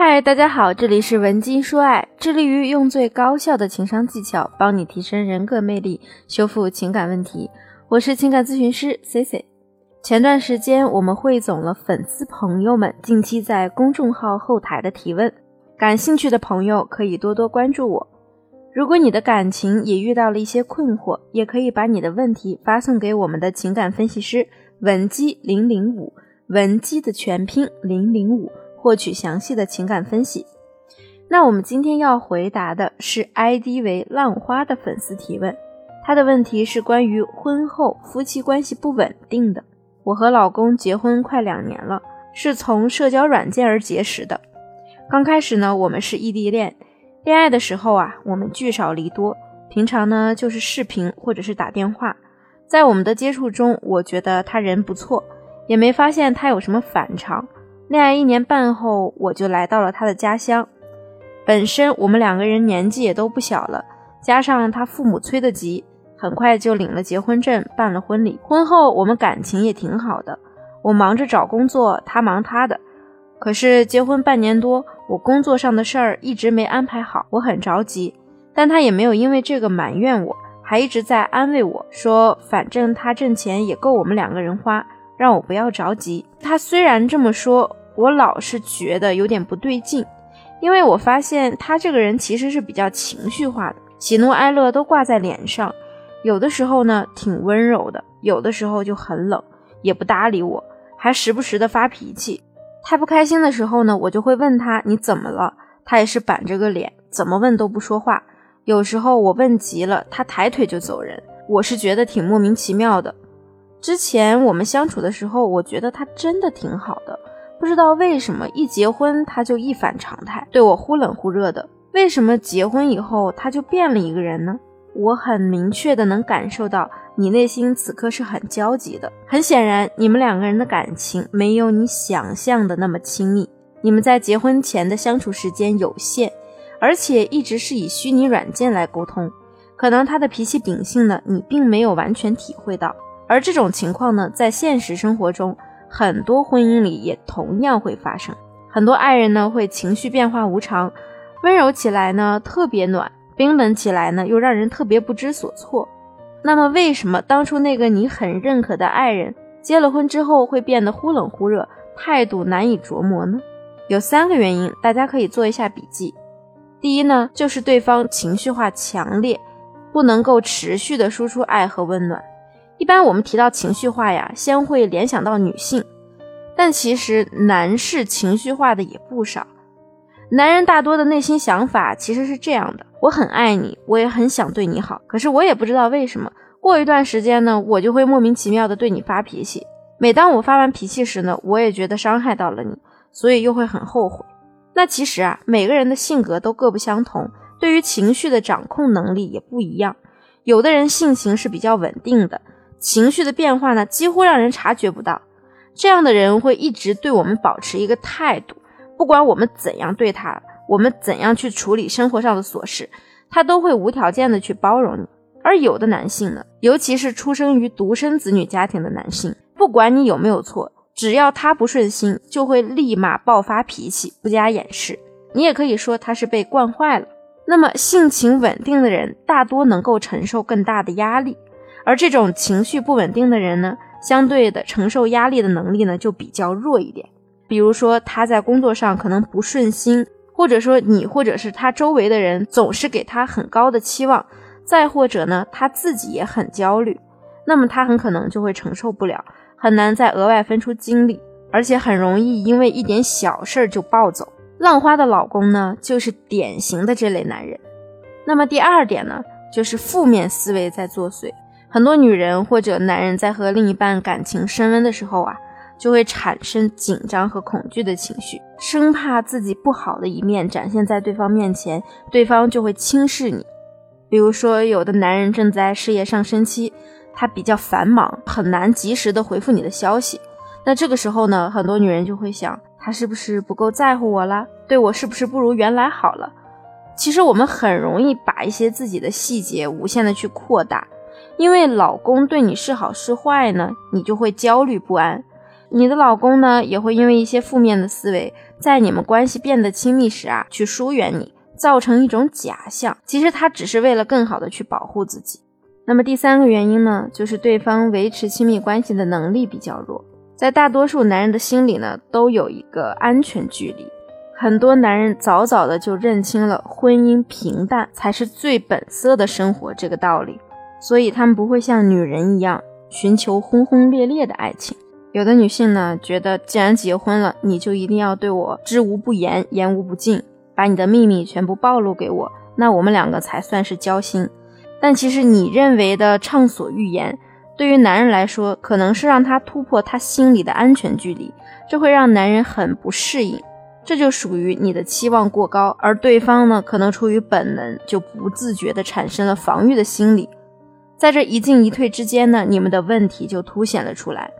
嗨，大家好，这里是文姬说爱，致力于用最高效的情商技巧帮你提升人格魅力，修复情感问题。我是情感咨询师 C C。前段时间我们汇总了粉丝朋友们近期在公众号后台的提问，感兴趣的朋友可以多多关注我。如果你的感情也遇到了一些困惑，也可以把你的问题发送给我们的情感分析师文姬零零五，文姬的全拼零零五。获取详细的情感分析。那我们今天要回答的是 ID 为浪花的粉丝提问，他的问题是关于婚后夫妻关系不稳定的。我和老公结婚快两年了，是从社交软件而结识的。刚开始呢，我们是异地恋，恋爱的时候啊，我们聚少离多，平常呢就是视频或者是打电话。在我们的接触中，我觉得他人不错，也没发现他有什么反常。恋爱一年半后，我就来到了他的家乡。本身我们两个人年纪也都不小了，加上他父母催得急，很快就领了结婚证，办了婚礼。婚后我们感情也挺好的，我忙着找工作，他忙他的。可是结婚半年多，我工作上的事儿一直没安排好，我很着急。但他也没有因为这个埋怨我，还一直在安慰我说，反正他挣钱也够我们两个人花，让我不要着急。他虽然这么说。我老是觉得有点不对劲，因为我发现他这个人其实是比较情绪化的，喜怒哀乐都挂在脸上，有的时候呢挺温柔的，有的时候就很冷，也不搭理我，还时不时的发脾气。太不开心的时候呢，我就会问他你怎么了，他也是板着个脸，怎么问都不说话。有时候我问急了，他抬腿就走人，我是觉得挺莫名其妙的。之前我们相处的时候，我觉得他真的挺好的。不知道为什么一结婚他就一反常态，对我忽冷忽热的。为什么结婚以后他就变了一个人呢？我很明确的能感受到你内心此刻是很焦急的。很显然，你们两个人的感情没有你想象的那么亲密。你们在结婚前的相处时间有限，而且一直是以虚拟软件来沟通。可能他的脾气秉性呢，你并没有完全体会到。而这种情况呢，在现实生活中。很多婚姻里也同样会发生，很多爱人呢会情绪变化无常，温柔起来呢特别暖，冰冷起来呢又让人特别不知所措。那么为什么当初那个你很认可的爱人结了婚之后会变得忽冷忽热，态度难以琢磨呢？有三个原因，大家可以做一下笔记。第一呢，就是对方情绪化强烈，不能够持续的输出爱和温暖。一般我们提到情绪化呀，先会联想到女性，但其实男士情绪化的也不少。男人大多的内心想法其实是这样的：我很爱你，我也很想对你好，可是我也不知道为什么，过一段时间呢，我就会莫名其妙的对你发脾气。每当我发完脾气时呢，我也觉得伤害到了你，所以又会很后悔。那其实啊，每个人的性格都各不相同，对于情绪的掌控能力也不一样。有的人性情是比较稳定的。情绪的变化呢，几乎让人察觉不到。这样的人会一直对我们保持一个态度，不管我们怎样对他，我们怎样去处理生活上的琐事，他都会无条件的去包容你。而有的男性呢，尤其是出生于独生子女家庭的男性，不管你有没有错，只要他不顺心，就会立马爆发脾气，不加掩饰。你也可以说他是被惯坏了。那么性情稳定的人，大多能够承受更大的压力。而这种情绪不稳定的人呢，相对的承受压力的能力呢就比较弱一点。比如说他在工作上可能不顺心，或者说你或者是他周围的人总是给他很高的期望，再或者呢他自己也很焦虑，那么他很可能就会承受不了，很难再额外分出精力，而且很容易因为一点小事儿就暴走。浪花的老公呢就是典型的这类男人。那么第二点呢，就是负面思维在作祟。很多女人或者男人在和另一半感情升温的时候啊，就会产生紧张和恐惧的情绪，生怕自己不好的一面展现在对方面前，对方就会轻视你。比如说，有的男人正在事业上升期，他比较繁忙，很难及时的回复你的消息。那这个时候呢，很多女人就会想，他是不是不够在乎我了？对我是不是不如原来好了？其实我们很容易把一些自己的细节无限的去扩大。因为老公对你是好是坏呢，你就会焦虑不安。你的老公呢也会因为一些负面的思维，在你们关系变得亲密时啊，去疏远你，造成一种假象。其实他只是为了更好的去保护自己。那么第三个原因呢，就是对方维持亲密关系的能力比较弱。在大多数男人的心里呢，都有一个安全距离。很多男人早早的就认清了婚姻平淡才是最本色的生活这个道理，所以他们不会像女人一样寻求轰轰烈烈的爱情。有的女性呢，觉得既然结婚了，你就一定要对我知无不言，言无不尽，把你的秘密全部暴露给我，那我们两个才算是交心。但其实你认为的畅所欲言，对于男人来说，可能是让他突破他心里的安全距离，这会让男人很不适应。这就属于你的期望过高，而对方呢，可能出于本能就不自觉地产生了防御的心理。在这一进一退之间呢，你们的问题就凸显了出来。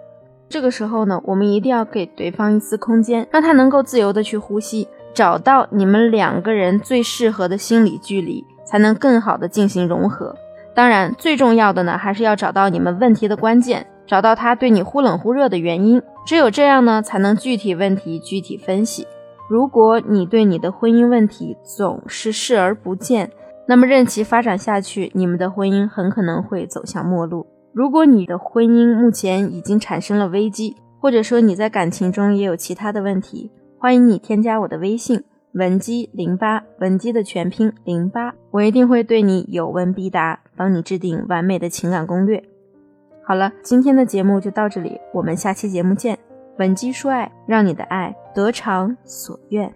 这个时候呢，我们一定要给对方一丝空间，让他能够自由地去呼吸，找到你们两个人最适合的心理距离。才能更好的进行融合。当然，最重要的呢，还是要找到你们问题的关键，找到他对你忽冷忽热的原因。只有这样呢，才能具体问题具体分析。如果你对你的婚姻问题总是视而不见，那么任其发展下去，你们的婚姻很可能会走向末路。如果你的婚姻目前已经产生了危机，或者说你在感情中也有其他的问题，欢迎你添加我的微信。文姬零八，文姬的全拼零八，我一定会对你有问必答，帮你制定完美的情感攻略。好了，今天的节目就到这里，我们下期节目见。文姬说爱，让你的爱得偿所愿。